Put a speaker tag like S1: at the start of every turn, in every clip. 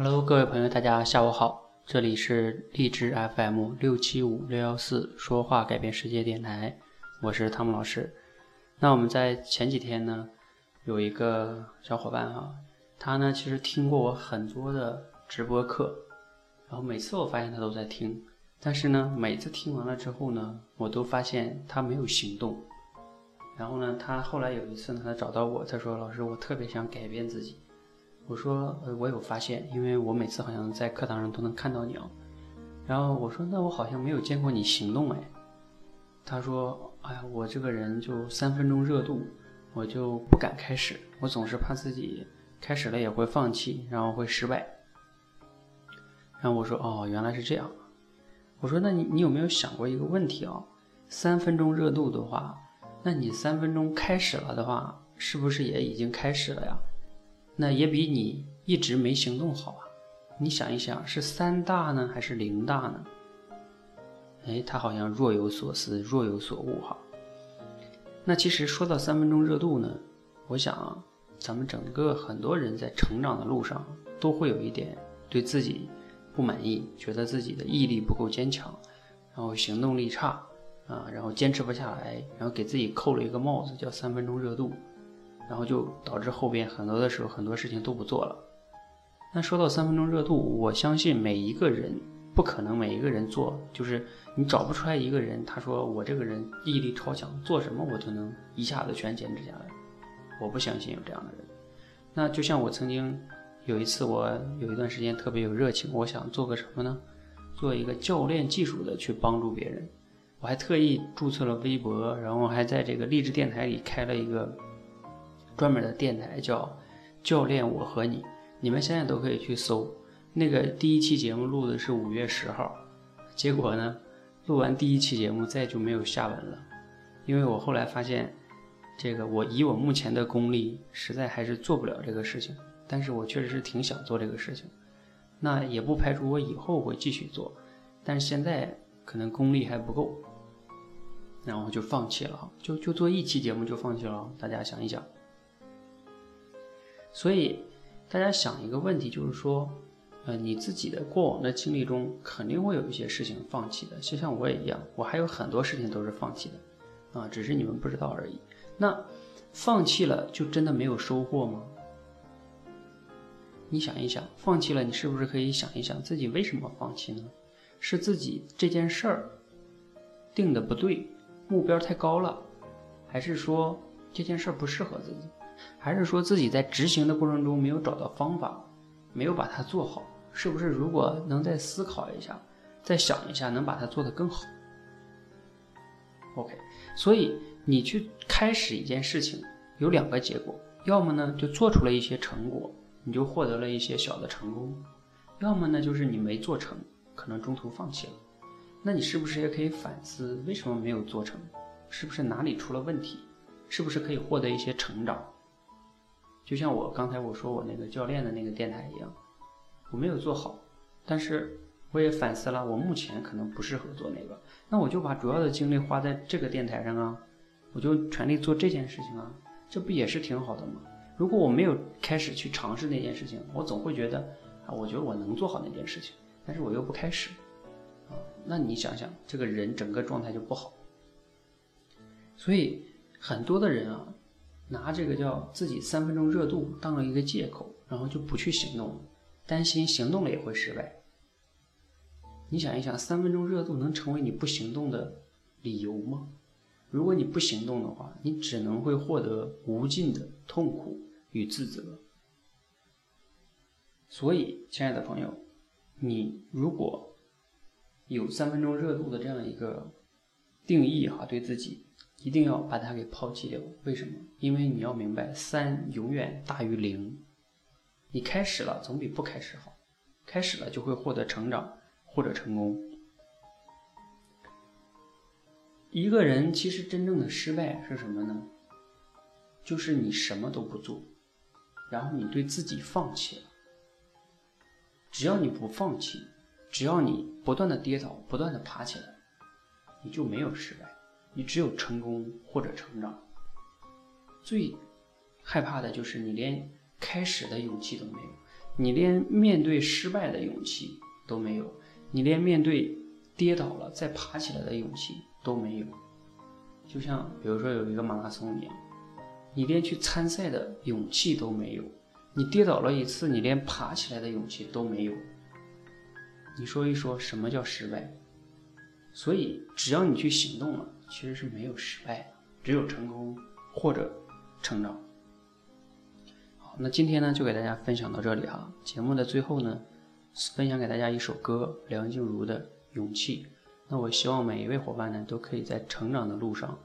S1: Hello，各位朋友，大家下午好，这里是荔枝 FM 六七五六幺四说话改变世界电台，我是汤姆老师。那我们在前几天呢，有一个小伙伴哈，他呢其实听过我很多的直播课，然后每次我发现他都在听，但是呢，每次听完了之后呢，我都发现他没有行动。然后呢，他后来有一次呢，他找到我，他说：“老师，我特别想改变自己。”我说：“呃，我有发现，因为我每次好像在课堂上都能看到你哦。”然后我说：“那我好像没有见过你行动哎。”他说：“哎呀，我这个人就三分钟热度，我就不敢开始，我总是怕自己开始了也会放弃，然后会失败。”然后我说：“哦，原来是这样。”我说：“那你你有没有想过一个问题啊？三分钟热度的话。”那你三分钟开始了的话，是不是也已经开始了呀？那也比你一直没行动好啊！你想一想，是三大呢，还是零大呢？哎，他好像若有所思，若有所悟哈。那其实说到三分钟热度呢，我想，咱们整个很多人在成长的路上，都会有一点对自己不满意，觉得自己的毅力不够坚强，然后行动力差。啊，然后坚持不下来，然后给自己扣了一个帽子，叫三分钟热度，然后就导致后边很多的时候很多事情都不做了。那说到三分钟热度，我相信每一个人不可能每一个人做，就是你找不出来一个人，他说我这个人毅力超强，做什么我都能一下子全坚持下来。我不相信有这样的人。那就像我曾经有一次，我有一段时间特别有热情，我想做个什么呢？做一个教练技术的去帮助别人。我还特意注册了微博，然后还在这个励志电台里开了一个专门的电台，叫“教练我和你”。你们现在都可以去搜。那个第一期节目录的是五月十号，结果呢，录完第一期节目再就没有下文了。因为我后来发现，这个我以我目前的功力，实在还是做不了这个事情。但是我确实是挺想做这个事情，那也不排除我以后会继续做，但是现在可能功力还不够。然后就放弃了，就就做一期节目就放弃了。大家想一想，所以大家想一个问题，就是说，呃，你自己的过往的经历中，肯定会有一些事情放弃的，就像我也一样，我还有很多事情都是放弃的，啊，只是你们不知道而已。那放弃了就真的没有收获吗？你想一想，放弃了，你是不是可以想一想自己为什么放弃呢？是自己这件事儿定的不对。目标太高了，还是说这件事不适合自己，还是说自己在执行的过程中没有找到方法，没有把它做好？是不是如果能再思考一下，再想一下，能把它做得更好？OK，所以你去开始一件事情，有两个结果，要么呢就做出了一些成果，你就获得了一些小的成功；要么呢就是你没做成，可能中途放弃了。那你是不是也可以反思，为什么没有做成？是不是哪里出了问题？是不是可以获得一些成长？就像我刚才我说我那个教练的那个电台一样，我没有做好，但是我也反思了，我目前可能不适合做那个，那我就把主要的精力花在这个电台上啊，我就全力做这件事情啊，这不也是挺好的吗？如果我没有开始去尝试那件事情，我总会觉得啊，我觉得我能做好那件事情，但是我又不开始。啊那你想想，这个人整个状态就不好。所以很多的人啊，拿这个叫自己三分钟热度当了一个借口，然后就不去行动了，担心行动了也会失败。你想一想，三分钟热度能成为你不行动的理由吗？如果你不行动的话，你只能会获得无尽的痛苦与自责。所以，亲爱的朋友，你如果有三分钟热度的这样一个定义哈，对自己一定要把它给抛弃掉。为什么？因为你要明白，三永远大于零。你开始了总比不开始好，开始了就会获得成长或者成功。一个人其实真正的失败是什么呢？就是你什么都不做，然后你对自己放弃了。只要你不放弃。只要你不断的跌倒，不断的爬起来，你就没有失败，你只有成功或者成长。最害怕的就是你连开始的勇气都没有，你连面对失败的勇气都没有，你连面对跌倒了再爬起来的勇气都没有。就像比如说有一个马拉松一样，你连去参赛的勇气都没有，你跌倒了一次，你连爬起来的勇气都没有。你说一说什么叫失败？所以只要你去行动了，其实是没有失败的，只有成功或者成长。好，那今天呢就给大家分享到这里哈。节目的最后呢，分享给大家一首歌，梁静茹的《勇气》。那我希望每一位伙伴呢，都可以在成长的路上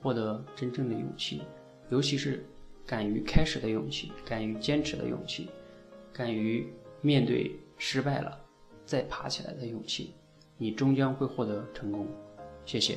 S1: 获得真正的勇气，尤其是敢于开始的勇气，敢于坚持的勇气，敢于面对失败了再爬起来的勇气，你终将会获得成功。谢谢。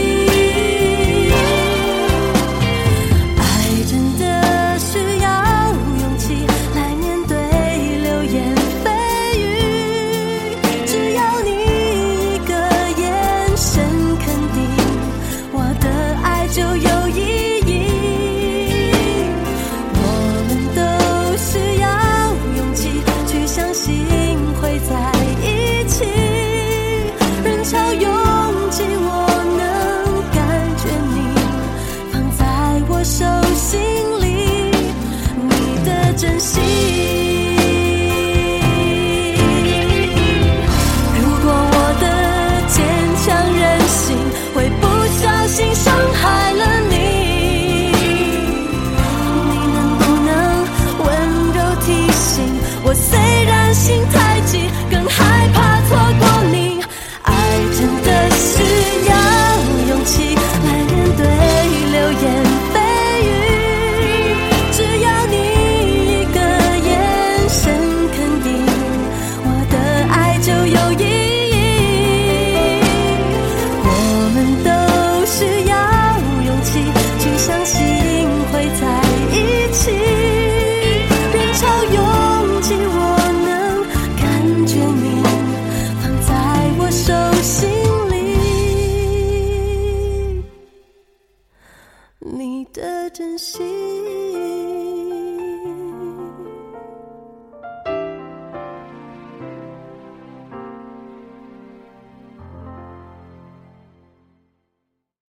S2: 珍惜。